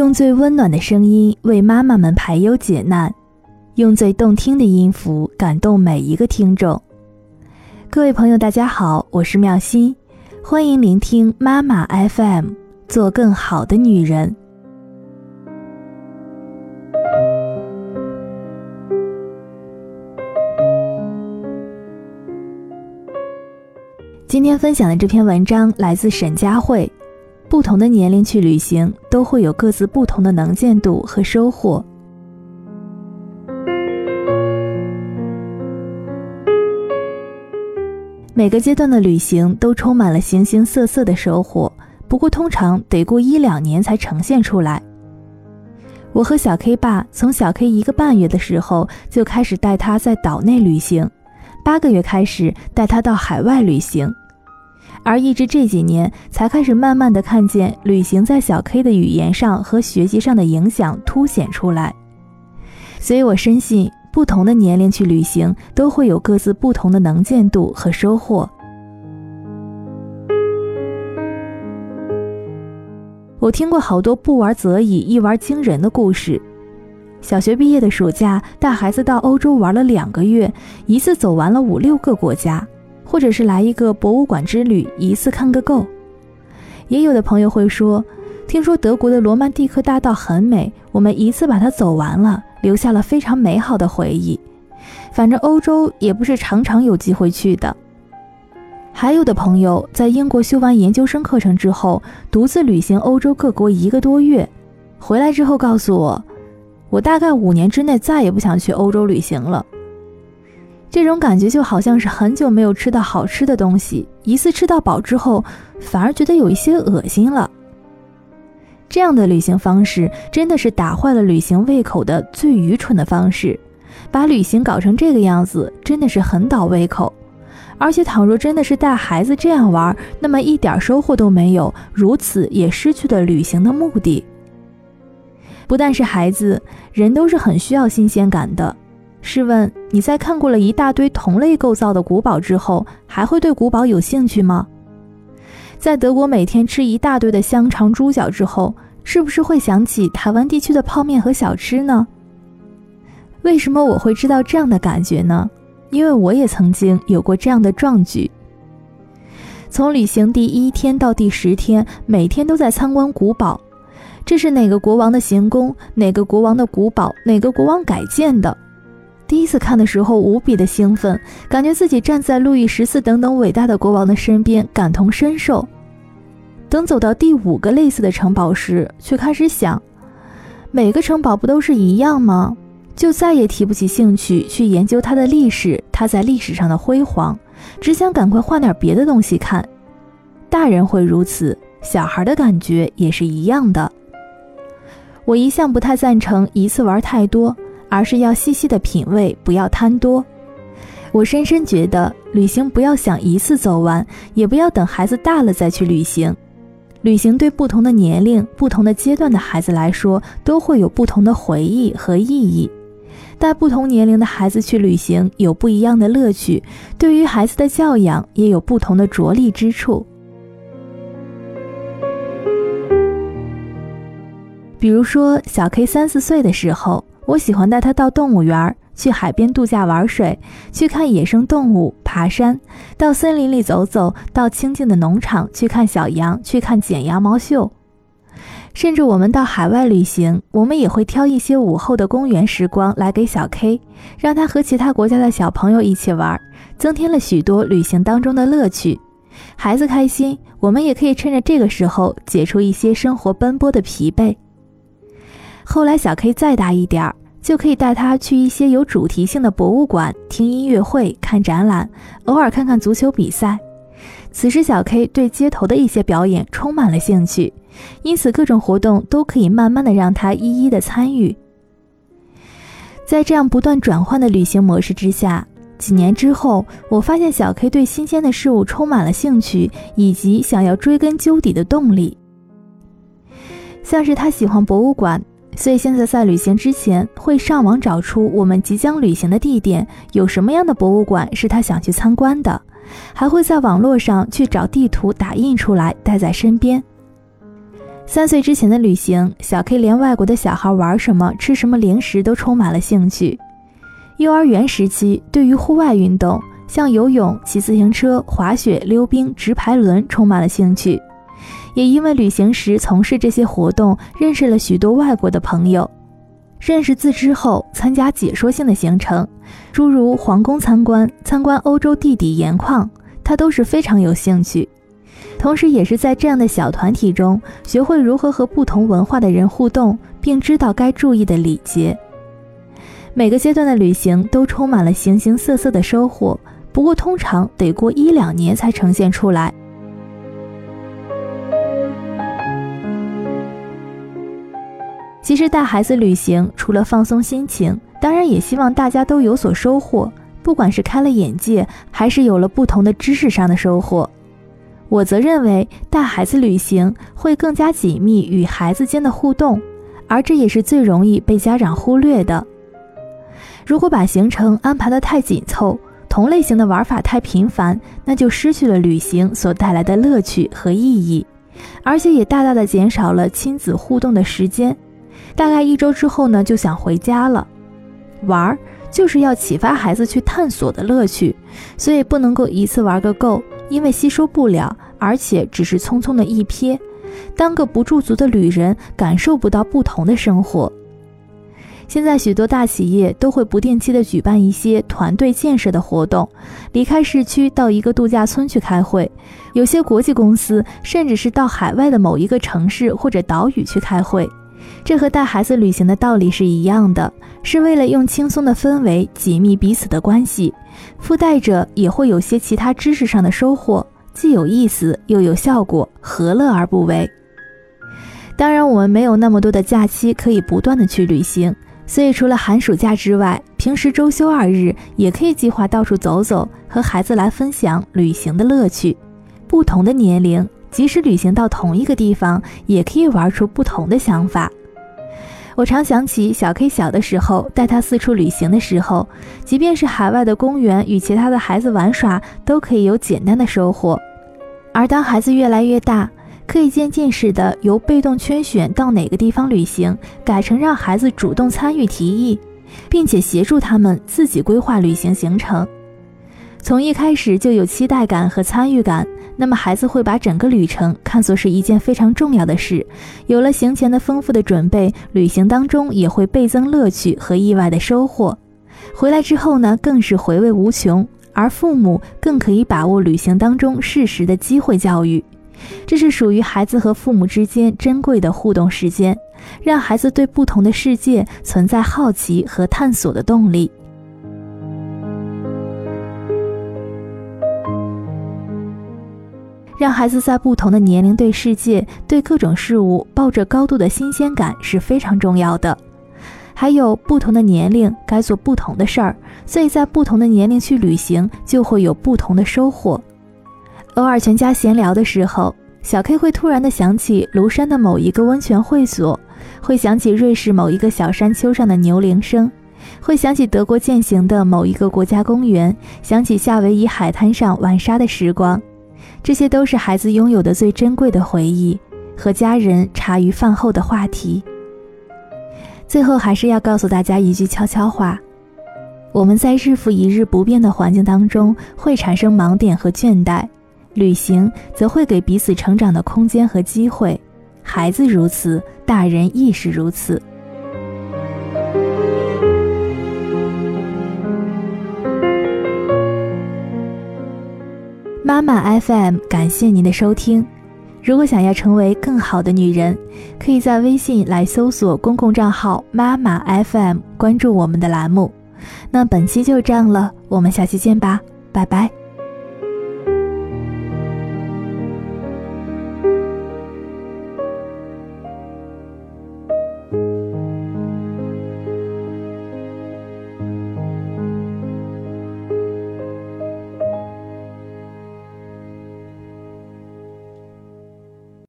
用最温暖的声音为妈妈们排忧解难，用最动听的音符感动每一个听众。各位朋友，大家好，我是妙心，欢迎聆听妈妈 FM，做更好的女人。今天分享的这篇文章来自沈佳慧。不同的年龄去旅行，都会有各自不同的能见度和收获。每个阶段的旅行都充满了形形色色的收获，不过通常得过一两年才呈现出来。我和小 K 爸从小 K 一个半月的时候就开始带他在岛内旅行，八个月开始带他到海外旅行。而一直这几年才开始慢慢的看见旅行在小 K 的语言上和学习上的影响凸显出来，所以我深信不同的年龄去旅行都会有各自不同的能见度和收获。我听过好多不玩则已，一玩惊人的故事。小学毕业的暑假带孩子到欧洲玩了两个月，一次走完了五六个国家。或者是来一个博物馆之旅，一次看个够。也有的朋友会说，听说德国的罗曼蒂克大道很美，我们一次把它走完了，留下了非常美好的回忆。反正欧洲也不是常常有机会去的。还有的朋友在英国修完研究生课程之后，独自旅行欧洲各国一个多月，回来之后告诉我，我大概五年之内再也不想去欧洲旅行了。这种感觉就好像是很久没有吃到好吃的东西，一次吃到饱之后，反而觉得有一些恶心了。这样的旅行方式真的是打坏了旅行胃口的最愚蠢的方式，把旅行搞成这个样子，真的是很倒胃口。而且，倘若真的是带孩子这样玩，那么一点收获都没有，如此也失去了旅行的目的。不但是孩子，人都是很需要新鲜感的。试问你在看过了一大堆同类构造的古堡之后，还会对古堡有兴趣吗？在德国每天吃一大堆的香肠、猪脚之后，是不是会想起台湾地区的泡面和小吃呢？为什么我会知道这样的感觉呢？因为我也曾经有过这样的壮举。从旅行第一天到第十天，每天都在参观古堡，这是哪个国王的行宫？哪个国王的古堡？哪个国王改建的？第一次看的时候无比的兴奋，感觉自己站在路易十四等等伟大的国王的身边，感同身受。等走到第五个类似的城堡时，却开始想，每个城堡不都是一样吗？就再也提不起兴趣去研究它的历史，它在历史上的辉煌，只想赶快换点别的东西看。大人会如此，小孩的感觉也是一样的。我一向不太赞成一次玩太多。而是要细细的品味，不要贪多。我深深觉得，旅行不要想一次走完，也不要等孩子大了再去旅行。旅行对不同的年龄、不同的阶段的孩子来说，都会有不同的回忆和意义。带不同年龄的孩子去旅行，有不一样的乐趣，对于孩子的教养也有不同的着力之处。比如说，小 K 三四岁的时候。我喜欢带他到动物园去海边度假玩水，去看野生动物，爬山，到森林里走走，到清静的农场去看小羊，去看剪羊毛秀。甚至我们到海外旅行，我们也会挑一些午后的公园时光来给小 K，让他和其他国家的小朋友一起玩，增添了许多旅行当中的乐趣。孩子开心，我们也可以趁着这个时候解除一些生活奔波的疲惫。后来小 K 再大一点儿。就可以带他去一些有主题性的博物馆，听音乐会、看展览，偶尔看看足球比赛。此时，小 K 对街头的一些表演充满了兴趣，因此各种活动都可以慢慢的让他一一的参与。在这样不断转换的旅行模式之下，几年之后，我发现小 K 对新鲜的事物充满了兴趣，以及想要追根究底的动力。像是他喜欢博物馆。所以现在在旅行之前，会上网找出我们即将旅行的地点有什么样的博物馆是他想去参观的，还会在网络上去找地图打印出来带在身边。三岁之前的旅行，小 K 连外国的小孩玩什么、吃什么零食都充满了兴趣。幼儿园时期，对于户外运动，像游泳、骑自行车、滑雪、溜冰、直排轮充满了兴趣。也因为旅行时从事这些活动，认识了许多外国的朋友。认识字之后，参加解说性的行程，诸如皇宫参观、参观欧洲地底盐矿，他都是非常有兴趣。同时，也是在这样的小团体中，学会如何和不同文化的人互动，并知道该注意的礼节。每个阶段的旅行都充满了形形色色的收获，不过通常得过一两年才呈现出来。其实带孩子旅行，除了放松心情，当然也希望大家都有所收获，不管是开了眼界，还是有了不同的知识上的收获。我则认为，带孩子旅行会更加紧密与孩子间的互动，而这也是最容易被家长忽略的。如果把行程安排得太紧凑，同类型的玩法太频繁，那就失去了旅行所带来的乐趣和意义，而且也大大的减少了亲子互动的时间。大概一周之后呢，就想回家了。玩儿就是要启发孩子去探索的乐趣，所以不能够一次玩个够。因为吸收不了，而且只是匆匆的一瞥，当个不驻足的旅人，感受不到不同的生活。现在许多大企业都会不定期的举办一些团队建设的活动，离开市区到一个度假村去开会，有些国际公司甚至是到海外的某一个城市或者岛屿去开会。这和带孩子旅行的道理是一样的，是为了用轻松的氛围紧密彼此的关系，附带着也会有些其他知识上的收获，既有意思又有效果，何乐而不为？当然，我们没有那么多的假期可以不断的去旅行，所以除了寒暑假之外，平时周休二日也可以计划到处走走，和孩子来分享旅行的乐趣。不同的年龄。即使旅行到同一个地方，也可以玩出不同的想法。我常想起小 K 小的时候，带他四处旅行的时候，即便是海外的公园与其他的孩子玩耍，都可以有简单的收获。而当孩子越来越大，可以渐进式的由被动圈选到哪个地方旅行，改成让孩子主动参与提议，并且协助他们自己规划旅行行程。从一开始就有期待感和参与感，那么孩子会把整个旅程看作是一件非常重要的事。有了行前的丰富的准备，旅行当中也会倍增乐趣和意外的收获。回来之后呢，更是回味无穷。而父母更可以把握旅行当中适时的机会教育，这是属于孩子和父母之间珍贵的互动时间，让孩子对不同的世界存在好奇和探索的动力。让孩子在不同的年龄对世界、对各种事物抱着高度的新鲜感是非常重要的。还有不同的年龄该做不同的事儿，所以在不同的年龄去旅行就会有不同的收获。偶尔全家闲聊的时候，小 K 会突然的想起庐山的某一个温泉会所，会想起瑞士某一个小山丘上的牛铃声，会想起德国践行的某一个国家公园，想起夏威夷海滩上玩沙的时光。这些都是孩子拥有的最珍贵的回忆，和家人茶余饭后的话题。最后，还是要告诉大家一句悄悄话：我们在日复一日不变的环境当中会产生盲点和倦怠，旅行则会给彼此成长的空间和机会。孩子如此，大人亦是如此。妈妈 FM，感谢您的收听。如果想要成为更好的女人，可以在微信来搜索公共账号“妈妈 FM”，关注我们的栏目。那本期就这样了，我们下期见吧，拜拜。